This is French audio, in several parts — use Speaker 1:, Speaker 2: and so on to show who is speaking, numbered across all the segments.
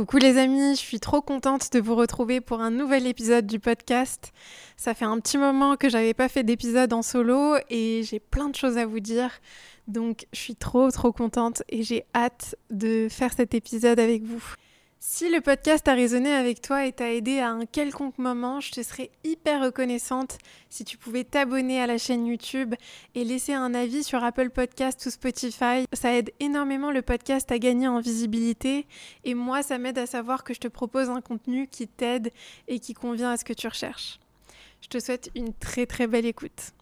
Speaker 1: Coucou les amis, je suis trop contente de vous retrouver pour un nouvel épisode du podcast. Ça fait un petit moment que j'avais pas fait d'épisode en solo et j'ai plein de choses à vous dire. Donc je suis trop trop contente et j'ai hâte de faire cet épisode avec vous. Si le podcast a résonné avec toi et t'a aidé à un quelconque moment, je te serais hyper reconnaissante si tu pouvais t'abonner à la chaîne YouTube et laisser un avis sur Apple Podcast ou Spotify. Ça aide énormément le podcast à gagner en visibilité et moi, ça m'aide à savoir que je te propose un contenu qui t'aide et qui convient à ce que tu recherches. Je te souhaite une très très belle écoute.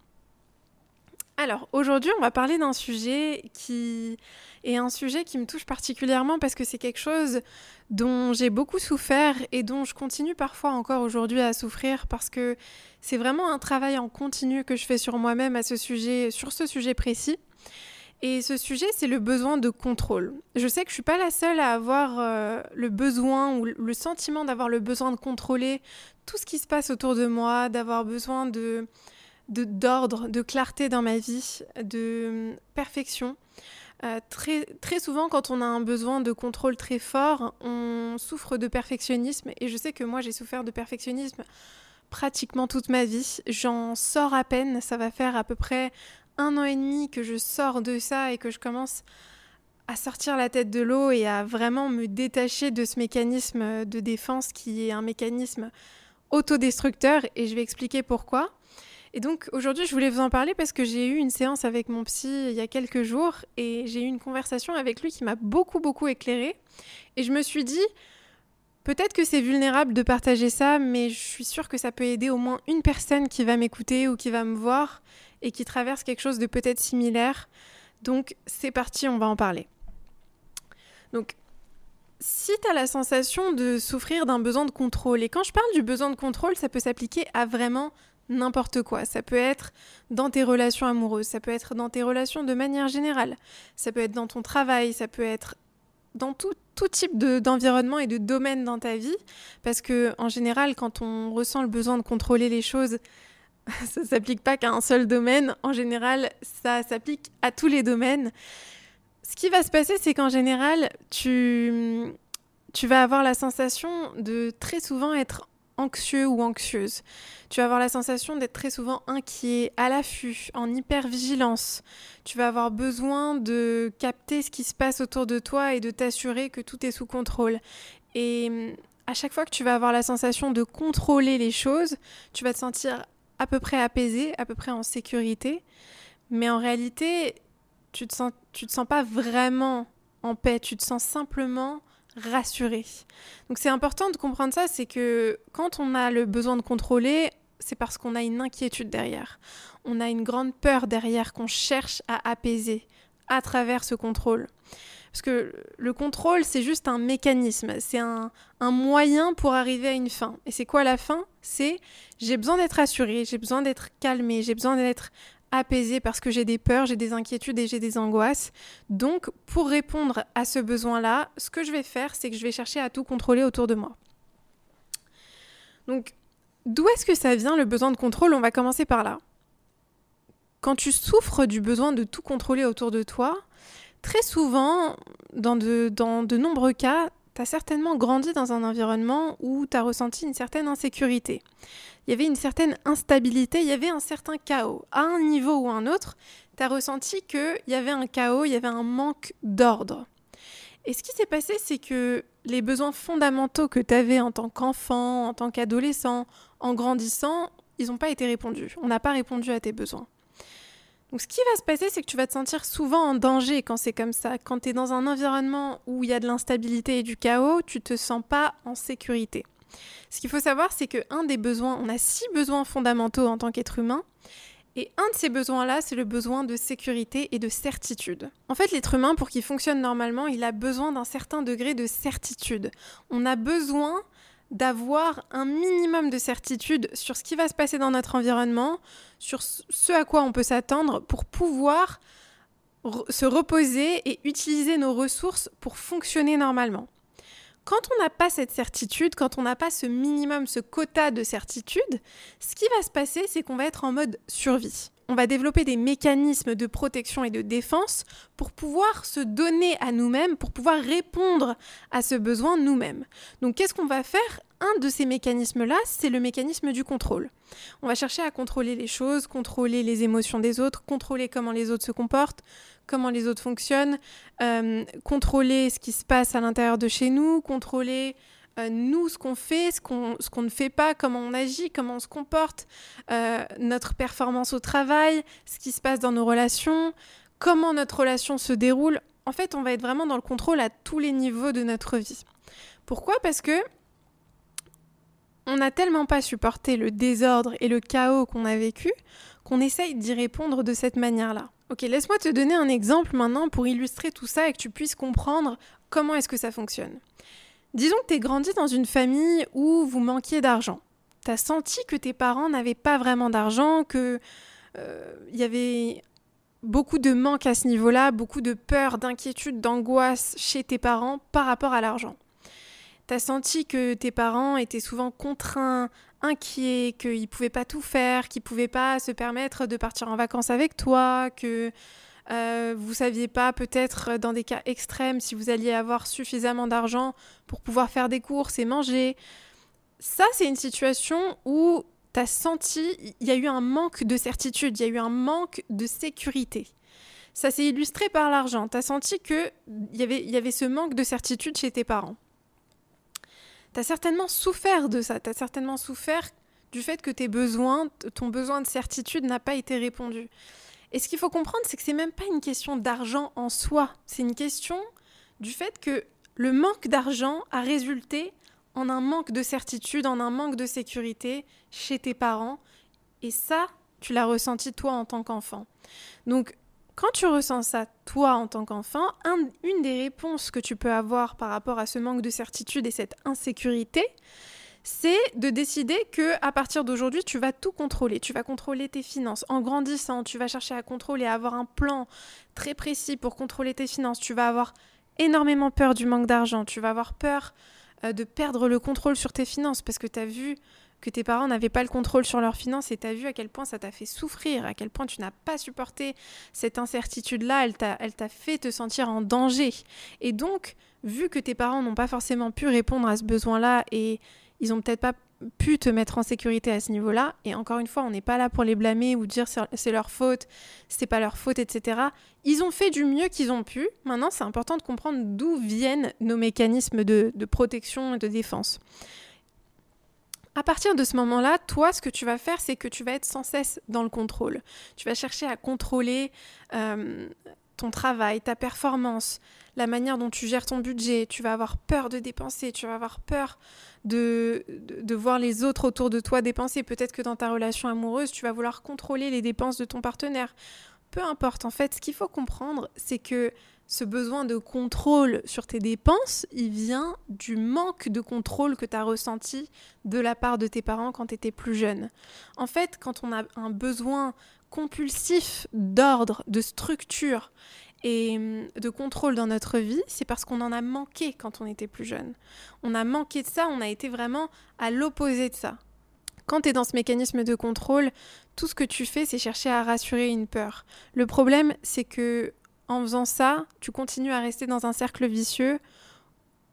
Speaker 1: Alors aujourd'hui, on va parler d'un sujet qui est un sujet qui me touche particulièrement parce que c'est quelque chose dont j'ai beaucoup souffert et dont je continue parfois encore aujourd'hui à souffrir parce que c'est vraiment un travail en continu que je fais sur moi-même à ce sujet, sur ce sujet précis. Et ce sujet, c'est le besoin de contrôle. Je sais que je suis pas la seule à avoir euh, le besoin ou le sentiment d'avoir le besoin de contrôler tout ce qui se passe autour de moi, d'avoir besoin de d'ordre, de, clarté dans ma vie, de perfection. Euh, très, très souvent, quand on a un besoin de contrôle très fort, on souffre de perfectionnisme. Et je sais que moi, j'ai souffert de perfectionnisme pratiquement toute ma vie. J'en sors à peine. Ça va faire à peu près un an et demi que je sors de ça et que je commence à sortir la tête de l'eau et à vraiment me détacher de ce mécanisme de défense qui est un mécanisme autodestructeur. Et je vais expliquer pourquoi. Et donc aujourd'hui, je voulais vous en parler parce que j'ai eu une séance avec mon psy il y a quelques jours et j'ai eu une conversation avec lui qui m'a beaucoup, beaucoup éclairée. Et je me suis dit, peut-être que c'est vulnérable de partager ça, mais je suis sûre que ça peut aider au moins une personne qui va m'écouter ou qui va me voir et qui traverse quelque chose de peut-être similaire. Donc c'est parti, on va en parler. Donc si tu as la sensation de souffrir d'un besoin de contrôle, et quand je parle du besoin de contrôle, ça peut s'appliquer à vraiment n'importe quoi. Ça peut être dans tes relations amoureuses, ça peut être dans tes relations de manière générale, ça peut être dans ton travail, ça peut être dans tout, type d'environnement et de domaine dans ta vie. Parce que en général, quand on ressent le besoin de contrôler les choses, ça s'applique pas qu'à un seul domaine. En général, ça s'applique à tous les domaines. Ce qui va se passer, c'est qu'en général, tu, tu vas avoir la sensation de très souvent être anxieux ou anxieuse. Tu vas avoir la sensation d'être très souvent inquiet, à l'affût, en hypervigilance. Tu vas avoir besoin de capter ce qui se passe autour de toi et de t'assurer que tout est sous contrôle. Et à chaque fois que tu vas avoir la sensation de contrôler les choses, tu vas te sentir à peu près apaisé, à peu près en sécurité. Mais en réalité, tu te sens, tu te sens pas vraiment en paix, tu te sens simplement rassuré. Donc c'est important de comprendre ça, c'est que quand on a le besoin de contrôler, c'est parce qu'on a une inquiétude derrière. On a une grande peur derrière qu'on cherche à apaiser à travers ce contrôle. Parce que le contrôle, c'est juste un mécanisme, c'est un, un, moyen pour arriver à une fin. Et c'est quoi la fin? C'est j'ai besoin d'être assuré, j'ai besoin d'être calmé, j'ai besoin d'être apaisé parce que j'ai des peurs, j'ai des inquiétudes et j'ai des angoisses. Donc, pour répondre à ce besoin-là, ce que je vais faire, c'est que je vais chercher à tout contrôler autour de moi. Donc, d'où est-ce que ça vient le besoin de contrôle? On va commencer par là. Quand tu souffres du besoin de tout contrôler autour de toi, très souvent, dans de, dans de nombreux cas, tu as certainement grandi dans un environnement où tu as ressenti une certaine insécurité il y avait une certaine instabilité, il y avait un certain chaos. À un niveau ou à un autre, tu as ressenti qu'il y avait un chaos, il y avait un manque d'ordre. Et ce qui s'est passé, c'est que les besoins fondamentaux que tu avais en tant qu'enfant, en tant qu'adolescent, en grandissant, ils n'ont pas été répondus. On n'a pas répondu à tes besoins. Donc ce qui va se passer, c'est que tu vas te sentir souvent en danger quand c'est comme ça. Quand tu es dans un environnement où il y a de l'instabilité et du chaos, tu te sens pas en sécurité. Ce qu'il faut savoir, c'est qu'un des besoins, on a six besoins fondamentaux en tant qu'être humain. Et un de ces besoins-là, c'est le besoin de sécurité et de certitude. En fait, l'être humain, pour qu'il fonctionne normalement, il a besoin d'un certain degré de certitude. On a besoin d'avoir un minimum de certitude sur ce qui va se passer dans notre environnement, sur ce à quoi on peut s'attendre pour pouvoir se reposer et utiliser nos ressources pour fonctionner normalement. Quand on n'a pas cette certitude, quand on n'a pas ce minimum, ce quota de certitude, ce qui va se passer, c'est qu'on va être en mode survie. On va développer des mécanismes de protection et de défense pour pouvoir se donner à nous-mêmes, pour pouvoir répondre à ce besoin nous-mêmes. Donc qu'est-ce qu'on va faire? Un de ces mécanismes-là, c'est le mécanisme du contrôle. On va chercher à contrôler les choses, contrôler les émotions des autres, contrôler comment les autres se comportent, comment les autres fonctionnent, euh, contrôler ce qui se passe à l'intérieur de chez nous, contrôler euh, nous, ce qu'on fait, ce qu'on, ne fait pas, comment on agit, comment on se comporte, euh, notre performance au travail, ce qui se passe dans nos relations, comment notre relation se déroule. En fait, on va être vraiment dans le contrôle à tous les niveaux de notre vie. Pourquoi? Parce que on n'a tellement pas supporté le désordre et le chaos qu'on a vécu qu'on essaye d'y répondre de cette manière-là. Ok, laisse-moi te donner un exemple maintenant pour illustrer tout ça et que tu puisses comprendre comment est-ce que ça fonctionne. Disons que tu es grandi dans une famille où vous manquiez d'argent. Tu as senti que tes parents n'avaient pas vraiment d'argent, que il euh, y avait beaucoup de manque à ce niveau-là, beaucoup de peur, d'inquiétude, d'angoisse chez tes parents par rapport à l'argent. Tu as senti que tes parents étaient souvent contraints, inquiets, qu'ils pouvaient pas tout faire, qu'ils pouvaient pas se permettre de partir en vacances avec toi, que euh, vous saviez pas peut-être dans des cas extrêmes si vous alliez avoir suffisamment d'argent pour pouvoir faire des courses et manger. Ça, c'est une situation où tu as senti, il y a eu un manque de certitude, il y a eu un manque de sécurité. Ça s'est illustré par l'argent. Tu as senti qu'il y avait, y avait ce manque de certitude chez tes parents. Tu as certainement souffert de ça. Tu as certainement souffert du fait que tes besoins, ton besoin de certitude n'a pas été répondu. Et ce qu'il faut comprendre, c'est que c'est même pas une question d'argent en soi, c'est une question du fait que le manque d'argent a résulté en un manque de certitude, en un manque de sécurité chez tes parents. Et ça, tu l'as ressenti toi en tant qu'enfant. Donc, quand tu ressens ça toi en tant qu'enfant, une des réponses que tu peux avoir par rapport à ce manque de certitude et cette insécurité, c'est de décider que à partir d'aujourd'hui, tu vas tout contrôler. Tu vas contrôler tes finances. En grandissant, tu vas chercher à contrôler, à avoir un plan très précis pour contrôler tes finances. Tu vas avoir énormément peur du manque d'argent. Tu vas avoir peur euh, de perdre le contrôle sur tes finances parce que tu as vu que tes parents n'avaient pas le contrôle sur leurs finances et tu as vu à quel point ça t'a fait souffrir, à quel point tu n'as pas supporté cette incertitude-là, elle t'a fait te sentir en danger. Et donc, vu que tes parents n'ont pas forcément pu répondre à ce besoin-là et ils ont peut-être pas pu te mettre en sécurité à ce niveau-là. Et encore une fois, on n'est pas là pour les blâmer ou dire c'est leur faute, c'est pas leur faute, etc. Ils ont fait du mieux qu'ils ont pu. Maintenant, c'est important de comprendre d'où viennent nos mécanismes de, protection et de défense. À partir de ce moment-là, toi, ce que tu vas faire, c'est que tu vas être sans cesse dans le contrôle. Tu vas chercher à contrôler euh, ton travail, ta performance, la manière dont tu gères ton budget, tu vas avoir peur de dépenser, tu vas avoir peur de, de, voir les autres autour de toi dépenser. Peut-être que dans ta relation amoureuse, tu vas vouloir contrôler les dépenses de ton partenaire. Peu importe, en fait, ce qu'il faut comprendre, c'est que ce besoin de contrôle sur tes dépenses, il vient du manque de contrôle que tu as ressenti de la part de tes parents quand tu étais plus jeune. En fait, quand on a un besoin compulsif d'ordre, de structure et hum, de contrôle dans notre vie, c'est parce qu'on en a manqué quand on était plus jeune. On a manqué de ça, on a été vraiment à l'opposé de ça. Quand tu es dans ce mécanisme de contrôle, tout ce que tu fais, c'est chercher à rassurer une peur. Le problème, c'est que en faisant ça, tu continues à rester dans un cercle vicieux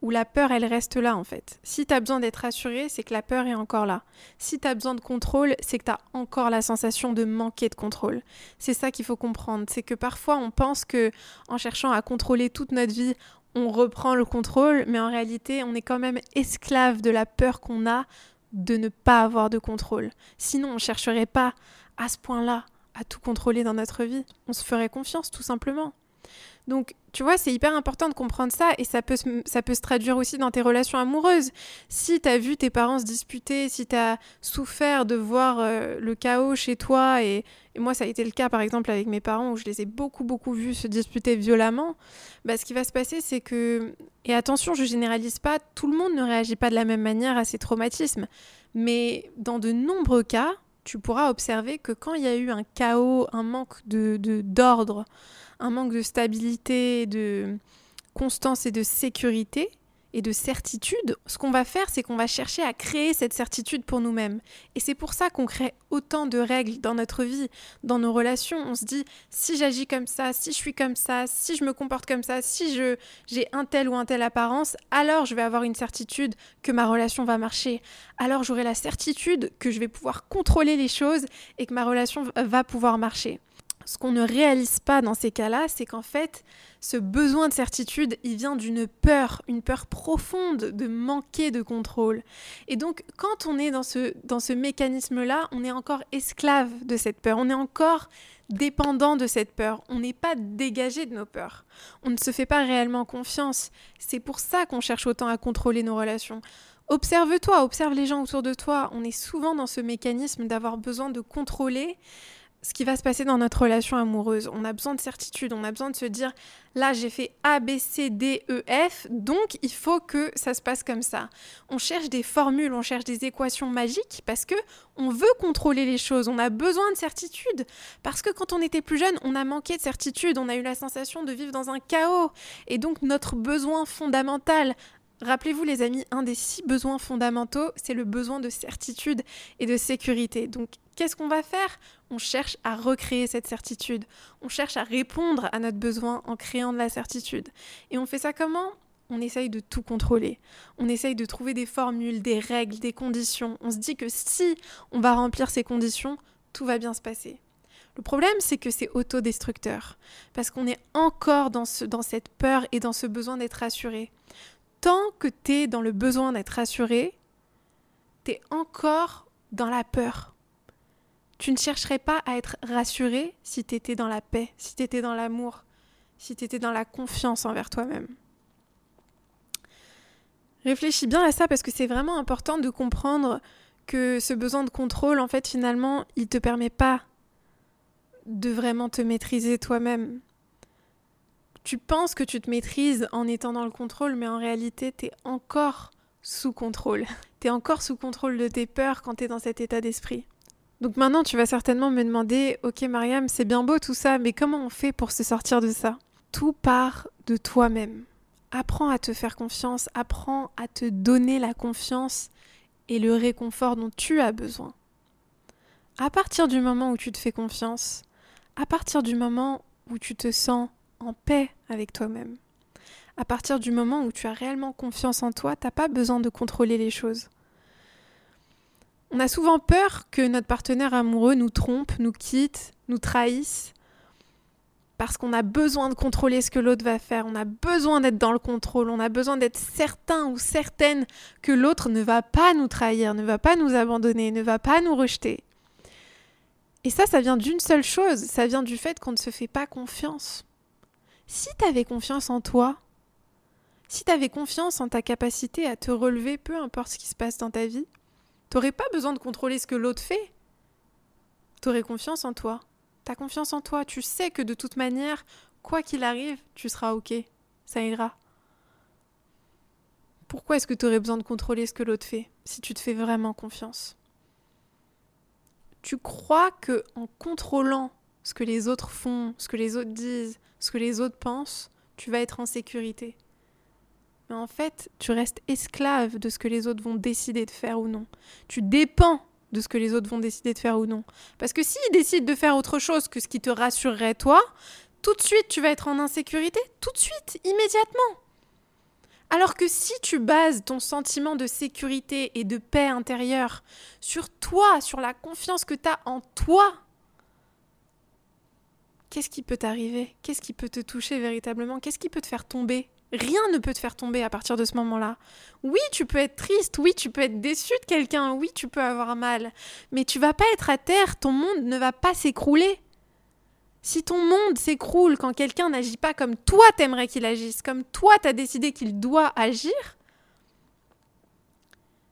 Speaker 1: où la peur, elle reste là en fait. Si tu as besoin d'être rassuré, c'est que la peur est encore là. Si tu as besoin de contrôle, c'est que tu as encore la sensation de manquer de contrôle. C'est ça qu'il faut comprendre, c'est que parfois on pense que en cherchant à contrôler toute notre vie, on reprend le contrôle, mais en réalité, on est quand même esclave de la peur qu'on a de ne pas avoir de contrôle. Sinon, on chercherait pas à ce point-là à tout contrôler dans notre vie. On se ferait confiance tout simplement. Donc, tu vois, c'est hyper important de comprendre ça et ça peut, se, ça peut se traduire aussi dans tes relations amoureuses. Si tu as vu tes parents se disputer, si tu as souffert de voir euh, le chaos chez toi, et, moi ça a été le cas par exemple avec mes parents où je les ai beaucoup beaucoup vus se disputer violemment, bah, ce qui va se passer c'est que, et attention, je généralise pas, tout le monde ne réagit pas de la même manière à ces traumatismes, mais dans de nombreux cas, tu pourras observer que quand il y a eu un chaos, un manque de d'ordre, un manque de stabilité, de constance et de sécurité, et de certitude, ce qu'on va faire, c'est qu'on va chercher à créer cette certitude pour nous-mêmes. Et c'est pour ça qu'on crée autant de règles dans notre vie, dans nos relations. On se dit, si j'agis comme ça, si je suis comme ça, si je me comporte comme ça, si je j'ai un tel ou un tel apparence, alors je vais avoir une certitude que ma relation va marcher. Alors j'aurai la certitude que je vais pouvoir contrôler les choses et que ma relation va pouvoir marcher. Ce qu'on ne réalise pas dans ces cas-là, c'est qu'en fait, ce besoin de certitude, il vient d'une peur, une peur profonde de manquer de contrôle. Et donc, quand on est dans ce, dans ce mécanisme-là, on est encore esclave de cette peur, on est encore dépendant de cette peur, on n'est pas dégagé de nos peurs, on ne se fait pas réellement confiance. C'est pour ça qu'on cherche autant à contrôler nos relations. Observe-toi, observe les gens autour de toi. On est souvent dans ce mécanisme d'avoir besoin de contrôler ce qui va se passer dans notre relation amoureuse. On a besoin de certitude, on a besoin de se dire là j'ai fait A, B, C, D, E, F, donc il faut que ça se passe comme ça. On cherche des formules, on cherche des équations magiques parce que on veut contrôler les choses, on a besoin de certitude. Parce que quand on était plus jeune, on a manqué de certitude, on a eu la sensation de vivre dans un chaos. Et donc notre besoin fondamental Rappelez-vous les amis, un des six besoins fondamentaux, c'est le besoin de certitude et de sécurité. Donc qu'est-ce qu'on va faire? On cherche à recréer cette certitude. On cherche à répondre à notre besoin en créant de la certitude. Et on fait ça comment? On essaye de tout contrôler. On essaye de trouver des formules, des règles, des conditions. On se dit que si on va remplir ces conditions, tout va bien se passer. Le problème, c'est que c'est autodestructeur, parce qu'on est encore dans, ce, dans cette peur et dans ce besoin d'être rassuré tant que tu es dans le besoin d'être rassuré, tu es encore dans la peur. Tu ne chercherais pas à être rassuré si tu étais dans la paix, si tu étais dans l'amour, si tu étais dans la confiance envers toi-même. Réfléchis bien à ça parce que c'est vraiment important de comprendre que ce besoin de contrôle, en fait, finalement, il ne te permet pas de vraiment te maîtriser toi-même tu penses que tu te maîtrises en étant dans le contrôle, mais en réalité, tu es encore sous contrôle. Tu es encore sous contrôle de tes peurs quand tu es dans cet état d'esprit. Donc maintenant, tu vas certainement me demander, ok Mariam, c'est bien beau tout ça, mais comment on fait pour se sortir de ça? Tout part de toi-même. Apprends à te faire confiance, apprends à te donner la confiance et le réconfort dont tu as besoin. À partir du moment où tu te fais confiance, à partir du moment où tu te sens en paix avec toi-même. À partir du moment où tu as réellement confiance en toi, t'as pas besoin de contrôler les choses. On a souvent peur que notre partenaire amoureux nous trompe, nous quitte, nous trahisse, parce qu'on a besoin de contrôler ce que l'autre va faire, on a besoin d'être dans le contrôle, on a besoin d'être certain ou certaine que l'autre ne va pas nous trahir, ne va pas nous abandonner, ne va pas nous rejeter. Et ça, ça vient d'une seule chose, ça vient du fait qu'on ne se fait pas confiance si tu avais confiance en toi, si tu confiance en ta capacité à te relever, peu importe ce qui se passe dans ta vie, t'aurais pas besoin de contrôler ce que l'autre fait. T'aurais confiance en toi. T'as confiance en toi. Tu sais que de toute manière, quoi qu'il arrive, tu seras OK. Ça ira. Pourquoi est-ce que tu aurais besoin de contrôler ce que l'autre fait si tu te fais vraiment confiance? Tu crois que en contrôlant ce que les autres font, ce que les autres disent, ce que les autres pensent, tu vas être en sécurité. Mais en fait, tu restes esclave de ce que les autres vont décider de faire ou non. Tu dépends de ce que les autres vont décider de faire ou non. Parce que s'ils décident de faire autre chose que ce qui te rassurerait toi, tout de suite tu vas être en insécurité, tout de suite, immédiatement. Alors que si tu bases ton sentiment de sécurité et de paix intérieure sur toi, sur la confiance que tu as en toi, qu'est-ce qui peut t'arriver? Qu'est-ce qui peut te toucher véritablement? Qu'est-ce qui peut te faire tomber? Rien ne peut te faire tomber à partir de ce moment-là. Oui, tu peux être triste, oui, tu peux être déçu de quelqu'un, oui, tu peux avoir mal, mais tu vas pas être à terre, ton monde ne va pas s'écrouler. Si ton monde s'écroule quand quelqu'un n'agit pas comme toi t'aimerais qu'il agisse, comme toi t'as décidé qu'il doit agir,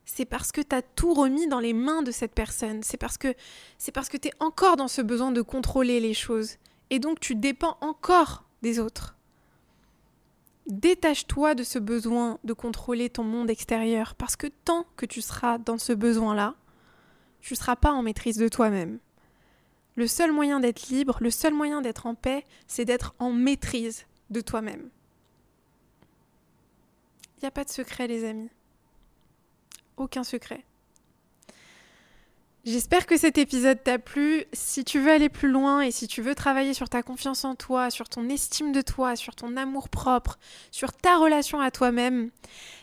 Speaker 1: c'est parce que tu as tout remis dans les mains de cette personne. C'est parce que c'est parce que tu es encore dans ce besoin de contrôler les choses et donc tu dépends encore des autres. Détache-toi de ce besoin de contrôler ton monde extérieur parce que tant que tu seras dans ce besoin-là, tu ne seras pas en maîtrise de toi-même. Le seul moyen d'être libre, le seul moyen d'être en paix, c'est d'être en maîtrise de toi-même. Il n'y a pas de secret, les amis. Aucun secret. J'espère que cet épisode t'a plu. Si tu veux aller plus loin et si tu veux travailler sur ta confiance en toi, sur ton estime de toi, sur ton amour propre, sur ta relation à toi-même,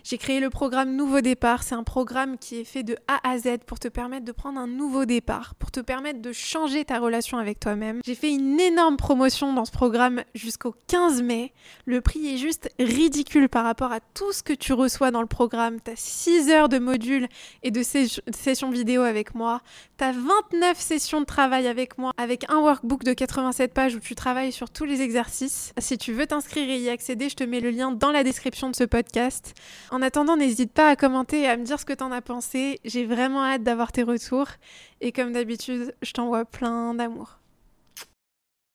Speaker 1: j'ai créé le programme Nouveau Départ. C'est un programme qui est fait de A à Z pour te permettre de prendre un nouveau départ, pour te permettre de changer ta relation avec toi-même. J'ai fait une énorme promotion dans ce programme jusqu'au 15 mai. Le prix est juste ridicule par rapport à tout ce que tu reçois dans le programme. Tu as 6 heures de modules et de sessions vidéo avec moi. T'as 29 sessions de travail avec moi, avec un workbook de 87 pages où tu travailles sur tous les exercices. Si tu veux t'inscrire et y accéder, je te mets le lien dans la description de ce podcast. En attendant, n'hésite pas à commenter et à me dire ce que t'en as pensé. J'ai vraiment hâte d'avoir tes retours. Et comme d'habitude, je t'envoie plein d'amour.